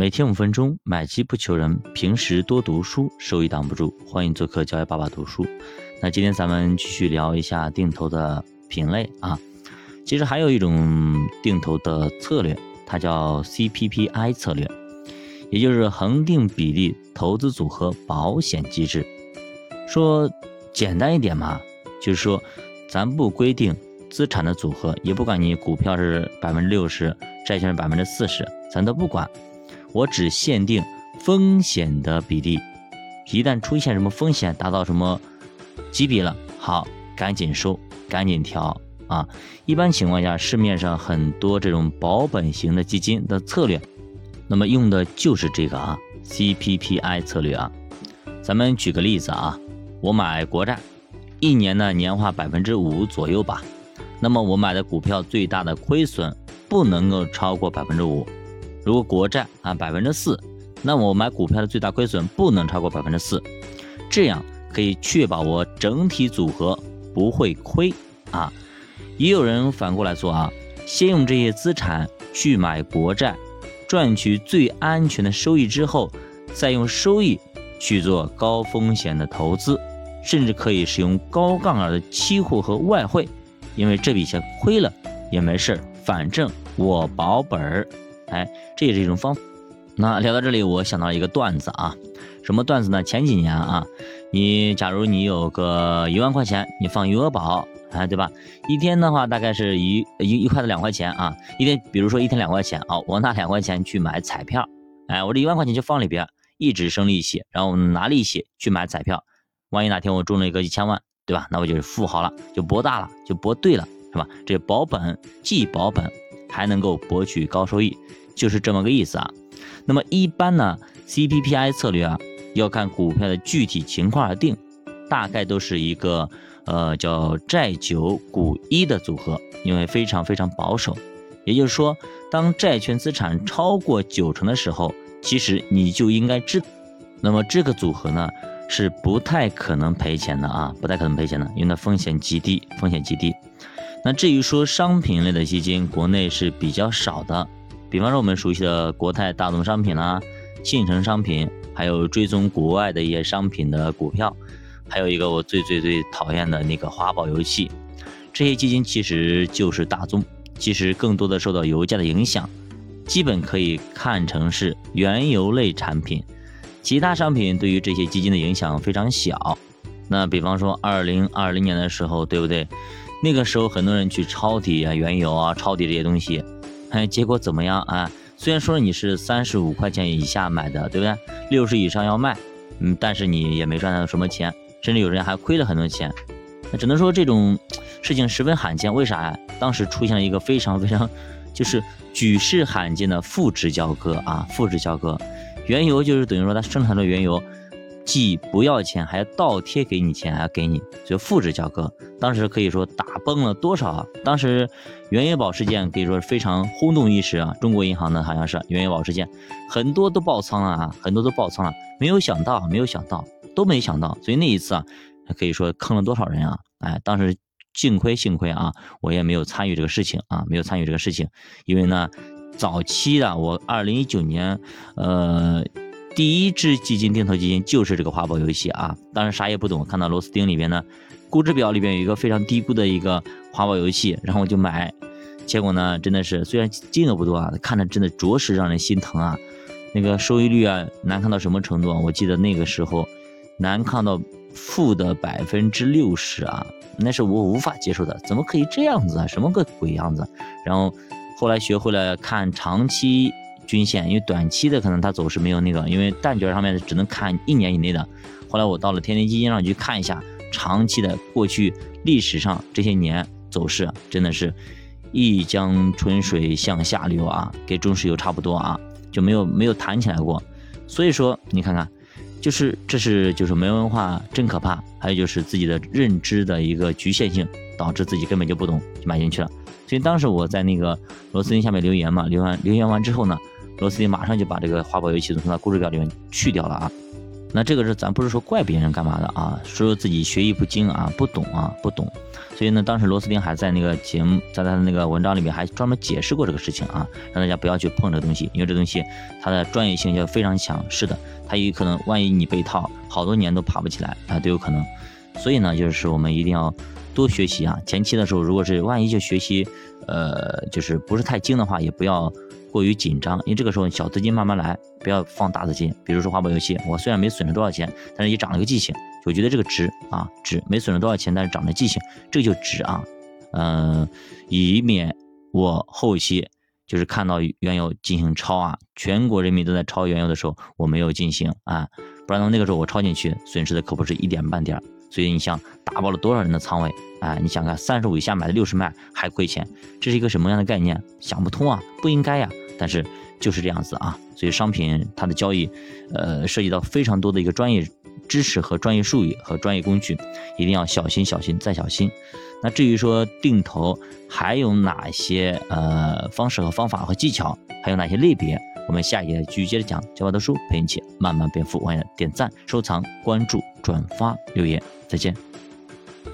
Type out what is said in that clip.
每天五分钟，买基不求人，平时多读书，收益挡不住。欢迎做客教育爸爸读书。那今天咱们继续聊一下定投的品类啊。其实还有一种定投的策略，它叫 CPPI 策略，也就是恒定比例投资组合保险机制。说简单一点嘛，就是说咱不规定资产的组合，也不管你股票是百分之六十，债券是百分之四十，咱都不管。我只限定风险的比例，一旦出现什么风险达到什么级别了，好，赶紧收，赶紧调啊！一般情况下，市面上很多这种保本型的基金的策略，那么用的就是这个啊，CPPI 策略啊。咱们举个例子啊，我买国债，一年呢年化百分之五左右吧，那么我买的股票最大的亏损不能够超过百分之五。如果国债按百分之四，那么我买股票的最大亏损不能超过百分之四，这样可以确保我整体组合不会亏啊。也有人反过来做啊，先用这些资产去买国债，赚取最安全的收益之后，再用收益去做高风险的投资，甚至可以使用高杠杆的期货和外汇，因为这笔钱亏了也没事儿，反正我保本儿。哎，这也是一种方法。那聊到这里，我想到一个段子啊，什么段子呢？前几年啊，你假如你有个一万块钱，你放余额宝，哎，对吧？一天的话，大概是一一一块的两块钱啊。一天，比如说一天两块钱啊，我拿两块钱去买彩票，哎，我这一万块钱就放里边，一直生利息，然后拿利息去买彩票。万一哪天我中了一个一千万，对吧？那我就是富豪了，就博大了，就博对了，是吧？这保本既保本，还能够博取高收益。就是这么个意思啊。那么一般呢，CPPI 策略啊，要看股票的具体情况而定，大概都是一个呃叫债九股一的组合，因为非常非常保守。也就是说，当债券资产超过九成的时候，其实你就应该知，那么这个组合呢是不太可能赔钱的啊，不太可能赔钱的，因为它风险极低，风险极低。那至于说商品类的基金，国内是比较少的。比方说我们熟悉的国泰大宗商品啦、信诚商品，还有追踪国外的一些商品的股票，还有一个我最最最讨厌的那个华宝油气，这些基金其实就是大宗，其实更多的受到油价的影响，基本可以看成是原油类产品，其他商品对于这些基金的影响非常小。那比方说二零二零年的时候，对不对？那个时候很多人去抄底啊，原油啊，抄底这些东西。哎，结果怎么样啊？虽然说你是三十五块钱以下买的，对不对？六十以上要卖，嗯，但是你也没赚到什么钱，甚至有人还亏了很多钱。那只能说这种事情十分罕见。为啥呀？当时出现了一个非常非常，就是举世罕见的负值交割啊！负值交割，原油就是等于说它生产的原油。既不要钱，还倒贴给你钱，还给你，就复制交割。当时可以说打崩了多少啊？当时原油宝事件可以说是非常轰动一时啊。中国银行呢，好像是原油宝事件，很多都爆仓了啊，很多都爆仓了。没有想到，没有想到，都没想到。所以那一次啊，可以说坑了多少人啊？哎，当时幸亏幸亏啊，我也没有参与这个事情啊，没有参与这个事情，因为呢，早期的我二零一九年，呃。第一只基金定投基金就是这个华宝游戏啊，当时啥也不懂，看到螺丝钉里边呢，估值表里边有一个非常低估的一个华宝游戏，然后我就买，结果呢，真的是虽然金额不多啊，看着真的着实让人心疼啊，那个收益率啊难看到什么程度啊？我记得那个时候难看到负的百分之六十啊，那是我无法接受的，怎么可以这样子啊？什么个鬼样子？然后后来学会了看长期。均线，因为短期的可能它走势没有那个，因为蛋卷上面只能看一年以内的。后来我到了天天基金上去看一下长期的过去历史上这些年走势，真的是一江春水向下流啊，跟中石油差不多啊，就没有没有弹起来过。所以说你看看，就是这是就是没文化真可怕，还有就是自己的认知的一个局限性，导致自己根本就不懂就买进去了。所以当时我在那个螺丝钉下面留言嘛，留完留言完之后呢。罗斯汀马上就把这个花宝油气从它估值表里面去掉了啊，那这个是咱不是说怪别人干嘛的啊，说自己学艺不精啊，不懂啊，不懂。所以呢，当时罗斯丁还在那个节目，在他的那个文章里面还专门解释过这个事情啊，让大家不要去碰这个东西，因为这东西它的专业性就非常强。是的，它有可能万一你被套，好多年都爬不起来啊，都有可能。所以呢，就是我们一定要多学习啊。前期的时候，如果是万一就学习，呃，就是不是太精的话，也不要。过于紧张，因为这个时候小资金慢慢来，不要放大资金。比如说花宝游戏，我虽然没损失多少钱，但是也涨了个记性，我觉得这个值啊，值没损失多少钱，但是涨了记性，这就值啊。嗯，以免我后期就是看到原油进行抄啊，全国人民都在抄原油的时候，我没有进行啊，不然的话那个时候我抄进去，损失的可不是一点半点。所以你想打爆了多少人的仓位？哎，你想看三十五以下买的六十卖还亏钱，这是一个什么样的概念？想不通啊，不应该呀。但是就是这样子啊。所以商品它的交易，呃，涉及到非常多的一个专业知识和专业术语和专业工具，一定要小心小心再小心。那至于说定投还有哪些呃方式和方法和技巧，还有哪些类别，我们下一节继续接着讲。教我的书陪你一起慢慢变富，欢迎点赞、收藏、关注、转发、留言。再见。